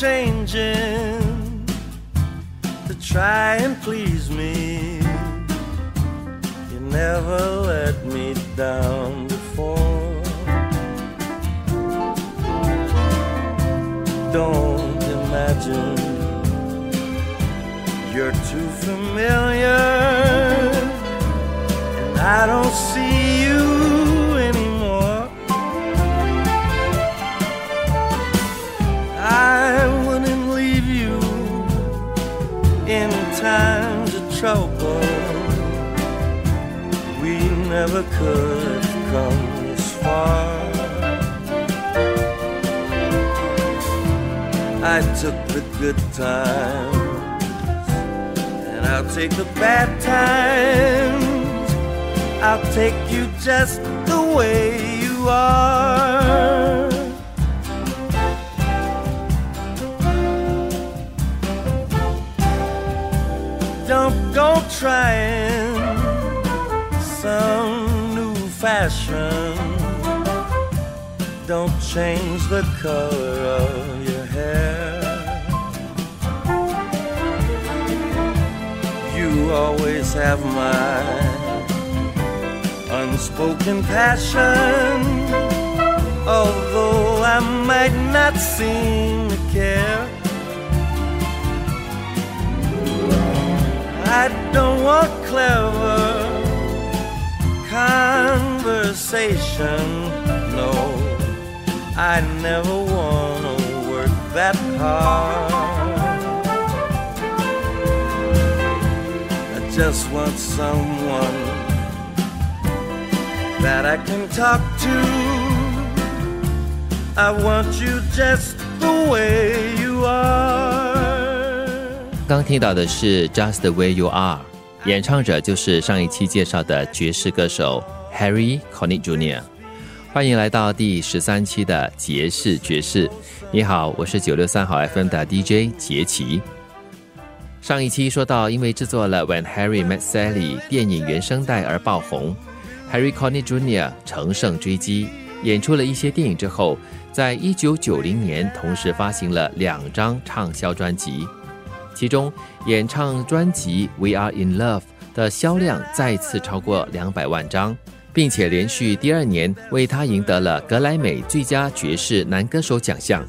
Changing to try and please me. You never let me down before. Don't imagine you're too familiar, and I don't trouble. We never could have come this far. I took the good times, and I'll take the bad times. I'll take you just the way you are. Don't go trying some new fashion. Don't change the color of your hair. You always have my unspoken passion. Although I might not seem to care. I don't want clever conversation. No, I never want to work that hard. I just want someone that I can talk to. I want you just the way you are. 刚听到的是《Just the Way You Are》，演唱者就是上一期介绍的爵士歌手 Harry Connick Jr。欢迎来到第十三期的爵士爵士。你好，我是九六三号 FM 的 DJ 杰奇。上一期说到，因为制作了《When Harry Met Sally》电影原声带而爆红，Harry Connick Jr. 乘胜追击，演出了一些电影之后，在一九九零年同时发行了两张畅销专辑。其中，演唱专辑《We Are in Love》的销量再次超过两百万张，并且连续第二年为他赢得了格莱美最佳爵士男歌手奖项。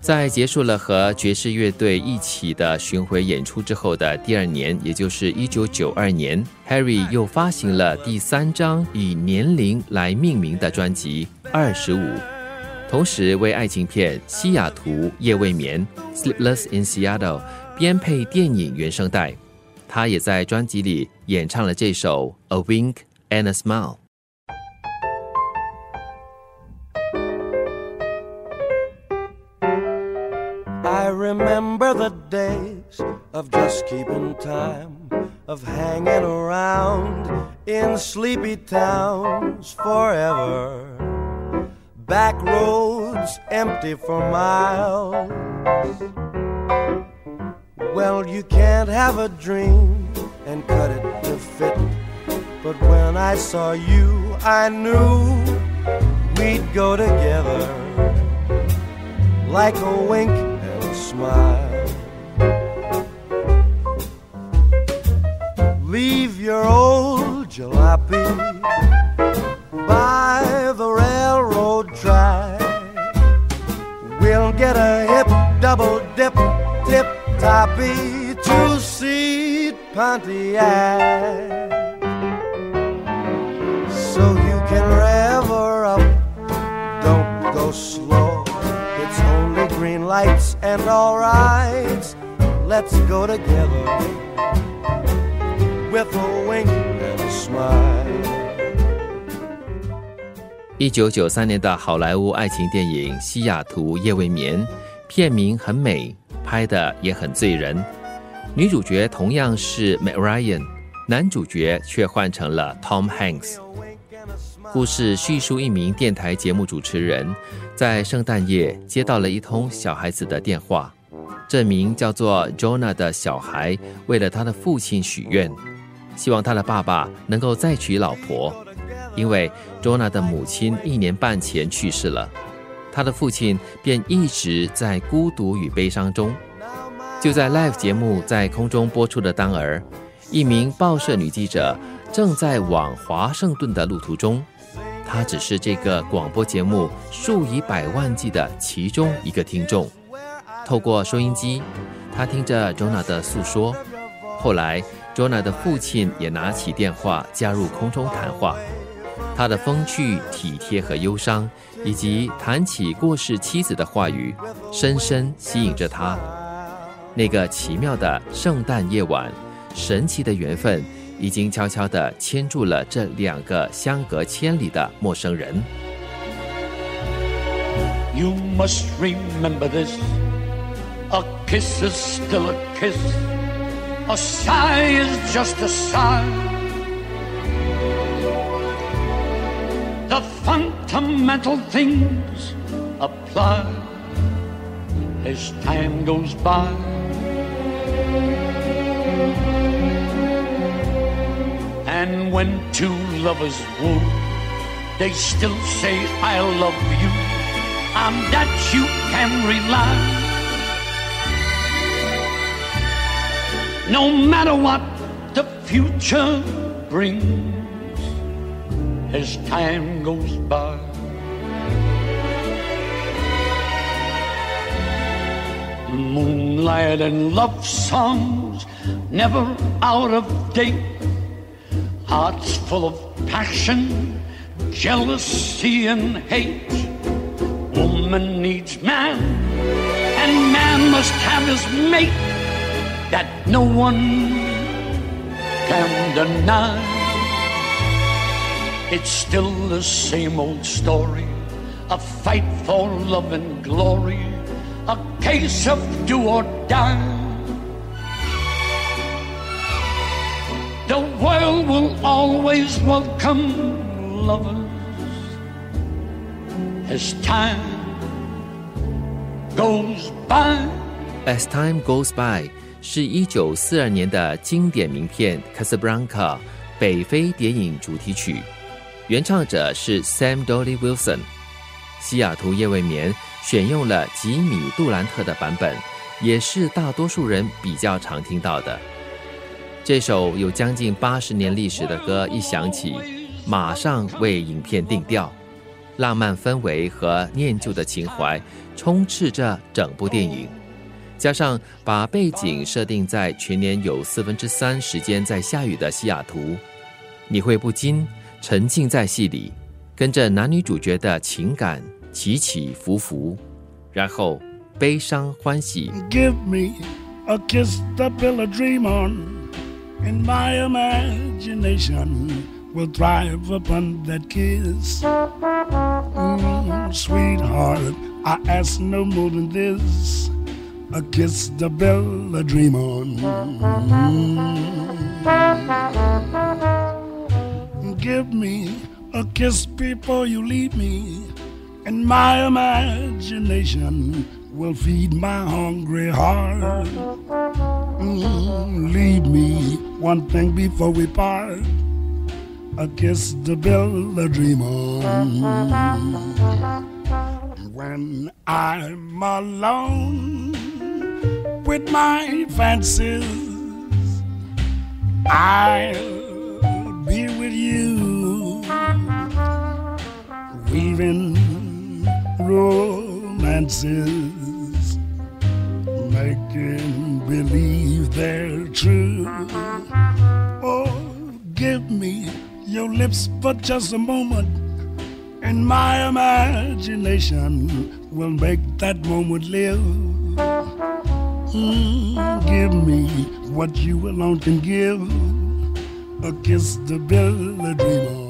在结束了和爵士乐队一起的巡回演出之后的第二年，也就是一九九二年，Harry 又发行了第三张以年龄来命名的专辑《二十五》，同时为爱情片《西雅图夜未眠》（Sleepless in Seattle）。编配电影原声带，他也在专辑里演唱了这首《A Wink and a Smile》。I remember the days of just keeping time, of hanging around in sleepy towns forever. Back roads empty for miles well, you can't have a dream and cut it to fit. But when I saw you, I knew we'd go together like a wink and a smile. Leave your old jalopy tip toppy two seat Pontiac. So you can rev her up, don't go slow. It's only green lights and all rights. Let's go together with a wink and a smile. 一九九三年的好莱坞爱情电影《西雅图夜未眠》，片名很美， 拍的也很醉人。女主角同样是 Meg Ryan，男主角却换成了 Tom Hanks。故事叙述一名电台节目主持人，在圣诞夜接到了一通小孩子的电话。这名叫做 Jonah 的小孩为了他的父亲许愿，希望他的爸爸能够再娶老婆，因为 Jonah 的母亲一年半前去世了，他的父亲便一直在孤独与悲伤中。就在 Live 节目在空中播出的当儿，一名报社女记者正在往华盛顿的路途中。他只是这个广播节目数以百万计的其中一个听众。透过收音机，他听着 Jonah 的诉说。后来，Jonah 的父亲也拿起电话加入空中谈话。他的风趣、体贴和忧伤，以及谈起过世妻子的话语，深深吸引着他。那个奇妙的圣诞夜晚，神奇的缘分。已经悄悄地牵住了这两个相隔千里的陌生人。You must remember this. A kiss is still a kiss. A sigh is just a sigh. Fundamental things apply as time goes by. And when two lovers woo, they still say, I love you. I'm that you can rely. No matter what the future brings as time goes by. Moonlight and love songs never out of date hearts full of passion, jealousy, and hate. Woman needs man, and man must have his mate that no one can deny. It's still the same old story a fight for love and glory, a case of do or die. The world will always welcome lovers as time goes by. As time goes by 是一九四二年的经典名片《Casablanca》北非谍影主题曲， 原唱者是 Sam Dolly Wilson。西雅图夜未眠选用了吉米杜兰特的版本，也是大多数人比较常听到的。这首有将近八十年历史的歌一响起，马上为影片定调，浪漫氛围和念旧的情怀充斥着整部电影。加上把背景设定在全年有四分之三时间在下雨的西雅图，你会不禁沉浸在戏里，跟着男女主角的情感起起伏伏，然后悲伤欢喜。Give me a kiss to build a dream on. and my imagination will thrive upon that kiss. Mm, sweetheart, I ask no more than this a kiss to build a dream on. Mm. Give me a kiss before you leave me, and my imagination will feed my hungry heart. Mm, leave me one thing before we part. A kiss to build a dream on. When I'm alone with my fancies, I'll be with you, weaving romances, making believe they're true. Oh, give me your lips for just a moment, and my imagination will make that moment live. Mm, give me what you alone can give a kiss to build a dream on.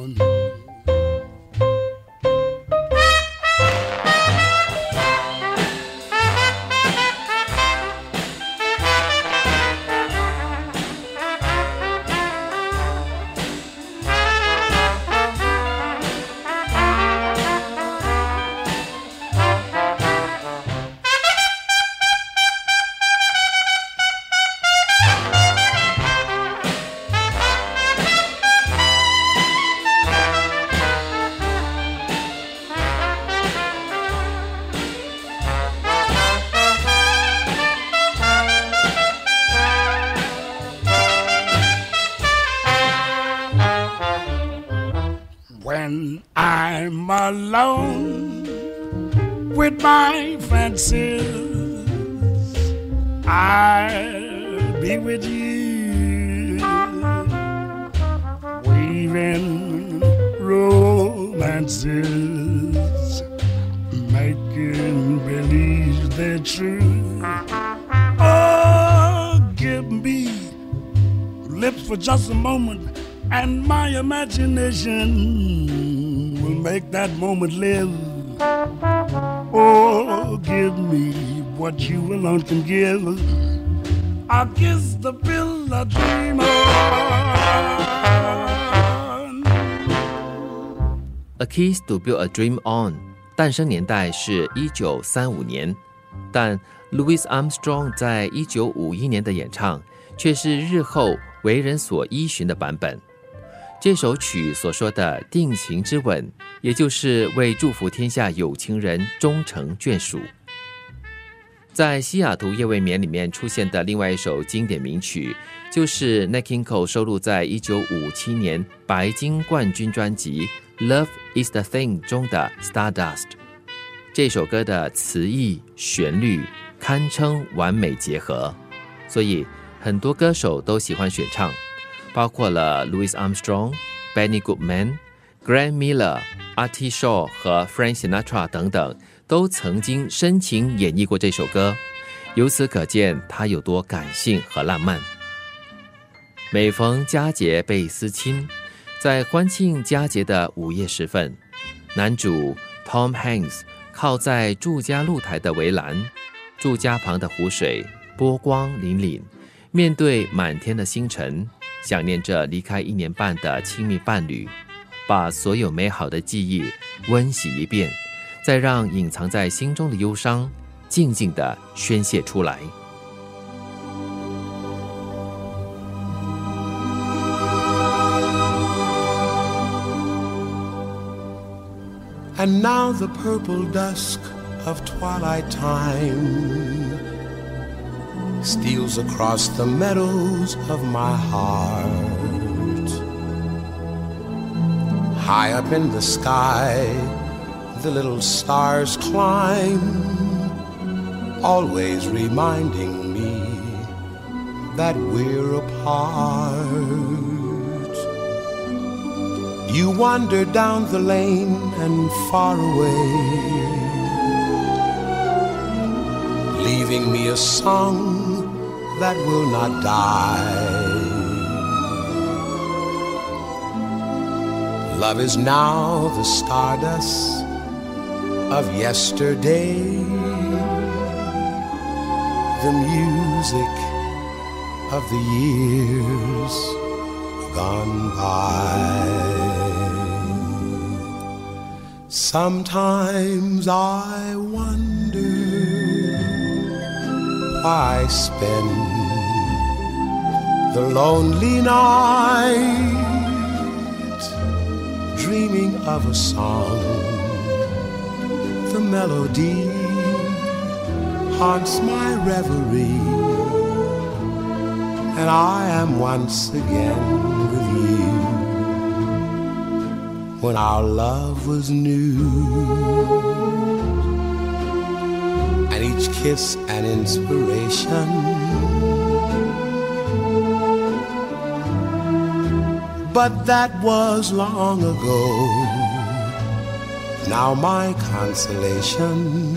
Alone with my fancies. I'll be with you, weaving romances, making believe they're true. Oh, give me lips for just a moment, and my imagination will make that moment live. Oh, give me what you alone can give. I'll kiss the pill I dream on. A Kiss to Build a Dream On 诞生年代是一九三五年，但 Louis Armstrong 在一九五一年的演唱却是日后为人所依循的版本。 这首曲所说的定情之吻，也就是为祝福天下有情人终成眷属。在《西雅图夜未眠》里面出现的另外一首经典名曲，就是 Nat King Cole 收录在1957年白金冠军专辑《Love Is the Thing》中的《Stardust》。这首歌的词意、旋律堪称完美结合，所以很多歌手都喜欢选唱，包括了 Louis Armstrong、Benny Goodman、Grant Miller、Artie Shaw 和 Frank Sinatra 等等。都曾经深情演绎过这首歌，由此可见它有多感性和浪漫。每逢佳节倍思亲，在欢庆佳节的午夜时分，男主 Tom Hanks 靠在住家露台的围栏，住家旁的湖水波光粼粼，面对满天的星辰，想念着离开一年半的亲密伴侣，把所有美好的记忆温习一遍。再让隐藏在心中的忧伤静静的宣泄出来。And now the purple dusk of twilight time steals across the meadows of my heart. High up in the sky, the little stars climb, always reminding me that we're apart. You wander down the lane and far away, leaving me a song that will not die. Love is now the stardust of yesterday, the music of the years gone by. Sometimes I I spend. The lonely night dreaming of a song. The melody haunts my reverie, and I am once again with you. When our love was new, each kiss an inspiration. But that was long ago now my consolation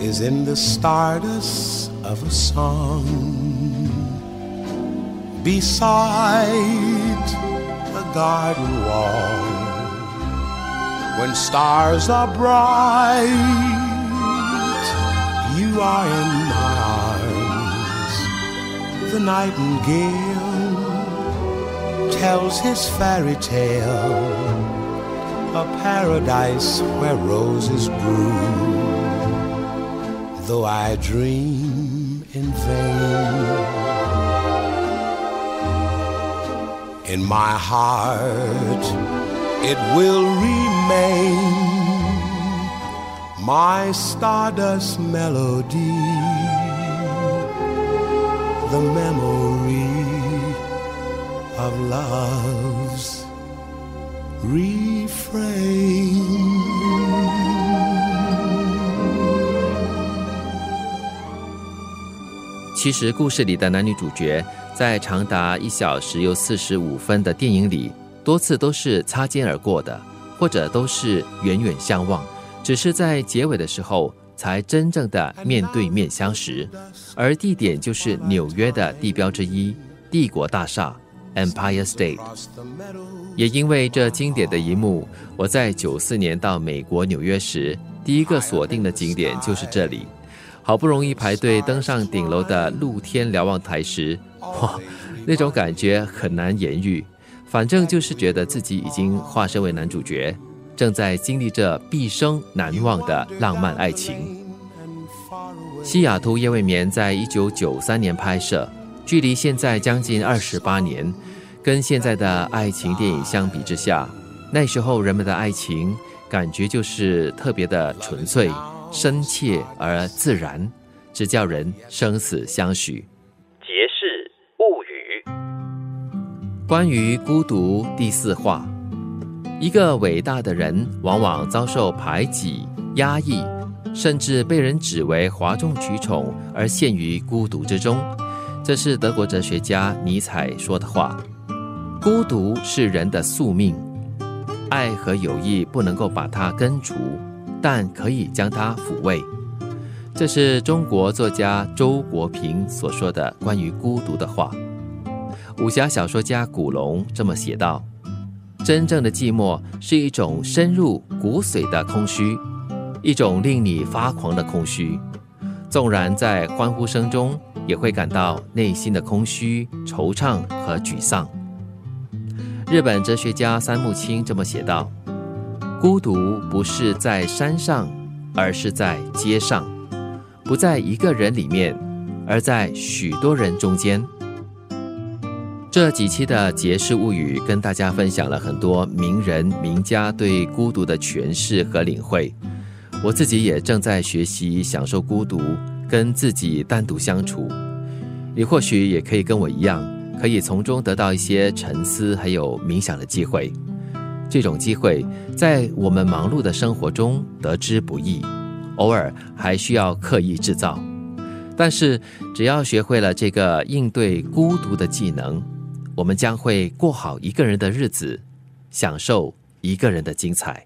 is in the stardust of a song beside the garden wall when stars are bright you are in my arms. The nightingale tells his fairy tale a paradise where roses bloom. Though I dream in vain, in my heart it will remain my stardust melody the memory of love's refrain. 其实故事里的男女主角在长达一小时又四十五分的电影里多次都是擦肩而过的或者都是远远相望。只是在结尾的时候才真正的面对面相识，而地点就是纽约的地标之一——帝国大厦 （Empire State）。也因为这经典的一幕，我在九四年到美国纽约时，第一个锁定的景点就是这里。好不容易排队登上顶楼的露天瞭望台时，哇，那种感觉很难言喻。反正就是觉得自己已经化身为男主角，正在经历着毕生难忘的浪漫爱情。《西雅图夜未眠》在一九九三年拍摄，距离现在将近二十八年。跟现在的爱情电影相比之下，那时候人们的爱情感觉就是特别的纯粹。深切而自然，只叫人生死相许。杰氏物语，关于孤独第四话：一个伟大的人往往遭受排挤、压抑，甚至被人指为哗众取宠，而陷于孤独之中。这是德国哲学家尼采说的话。孤独是人的宿命，爱和友谊不能够把它根除。但可以将它抚慰，这是中国作家周国平所说的关于孤独的话。武侠小说家古龙这么写道：“真正的寂寞是一种深入骨髓的空虚，一种令你发狂的空虚。纵然在欢呼声中，也会感到内心的空虚、惆怅和沮丧。”日本哲学家三木清这么写道。孤独不是在山上，而是在街上；不在一个人里面，而在许多人中间。这几期的《杰氏物语》跟大家分享了很多名人名家对孤独的诠释和领会。我自己也正在学习享受孤独，跟自己单独相处。你或许也可以跟我一样，可以从中得到一些沉思还有冥想的机会。这种机会在我们忙碌的生活中得之不易，偶尔还需要刻意制造。但是，只要学会了这个应对孤独的技能，我们将会过好一个人的日子，享受一个人的精彩。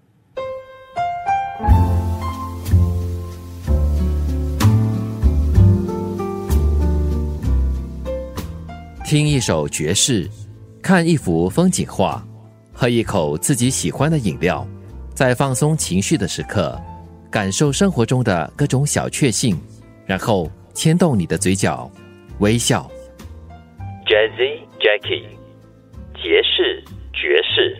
听一首爵士，看一幅风景画。喝一口自己喜欢的饮料，在放松情绪的时刻，感受生活中的各种小确幸，然后牵动你的嘴角，微笑。Jazzy 爵士。爵士